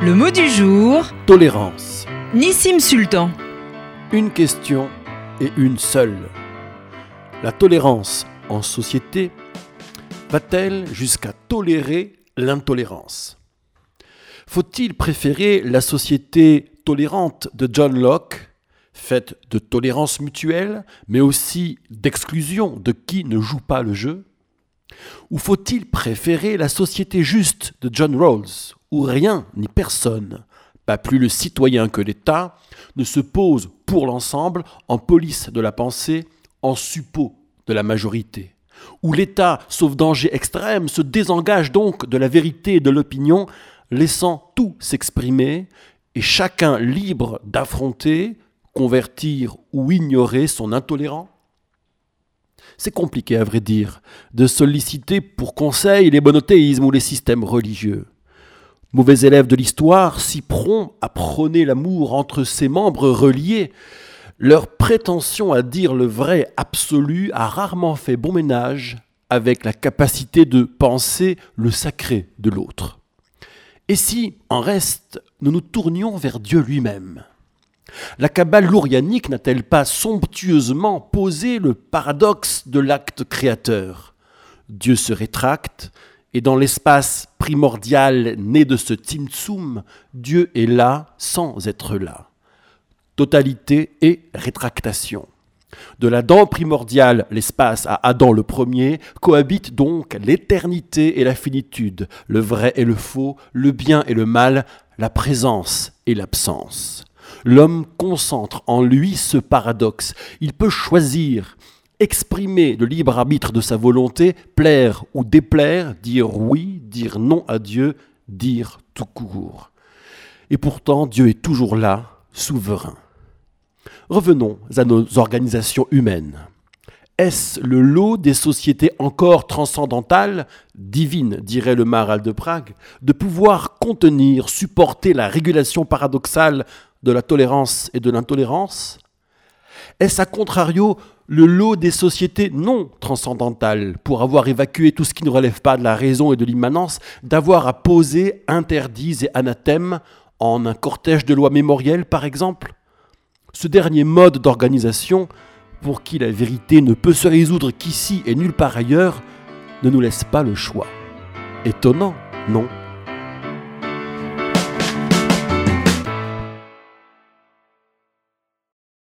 Le mot du jour, Tolérance. Nissim Sultan. Une question et une seule. La tolérance en société va-t-elle jusqu'à tolérer l'intolérance? Faut-il préférer la société tolérante de John Locke, faite de tolérance mutuelle, mais aussi d'exclusion de qui ne joue pas le jeu? Ou faut-il préférer la société juste de John Rawls, où rien ni personne, pas plus le citoyen que l'État, ne se pose pour l'ensemble en police de la pensée, en suppôt de la majorité, où l'État, sauf danger extrême, se désengage donc de la vérité et de l'opinion, laissant tout s'exprimer, et chacun libre d'affronter, convertir ou ignorer son intolérant C'est compliqué, à vrai dire, de solliciter pour conseil les monothéismes ou les systèmes religieux. Mauvais élève de l'histoire, si prompt à prôner l'amour entre ses membres reliés, leur prétention à dire le vrai absolu a rarement fait bon ménage avec la capacité de penser le sacré de l'autre. Et si, en reste, nous nous tournions vers Dieu lui-même? La Kabbale lourianique n'a-t-elle pas somptueusement posé le paradoxe de l'acte créateur? Dieu se rétracte, et dans l'espace primordial né de ce Tzimtzum, Dieu est là sans être là. Totalité et rétractation. De l'Adam primordial, l'espace à Adam le premier, cohabitent donc l'éternité et la finitude, le vrai et le faux, le bien et le mal, la présence et l'absence. L'homme concentre en lui ce paradoxe. Il peut choisir exprimer le libre arbitre de sa volonté, plaire ou déplaire, dire oui, dire non à Dieu, dire tout court. Et pourtant, Dieu est toujours là, souverain. Revenons à nos organisations humaines. Est-ce le lot des sociétés encore transcendantales, divines, dirait le maral de Prague, de pouvoir contenir, supporter la régulation paradoxale de la tolérance et de l'intolérance? Est-ce à contrario le lot des sociétés non transcendantales, pour avoir évacué tout ce qui ne relève pas de la raison et de l'immanence, d'avoir à poser interdits et anathèmes en un cortège de lois mémorielles, par exemple? Ce dernier mode d'organisation, pour qui la vérité ne peut se résoudre qu'ici et nulle part ailleurs, ne nous laisse pas le choix. Étonnant, non?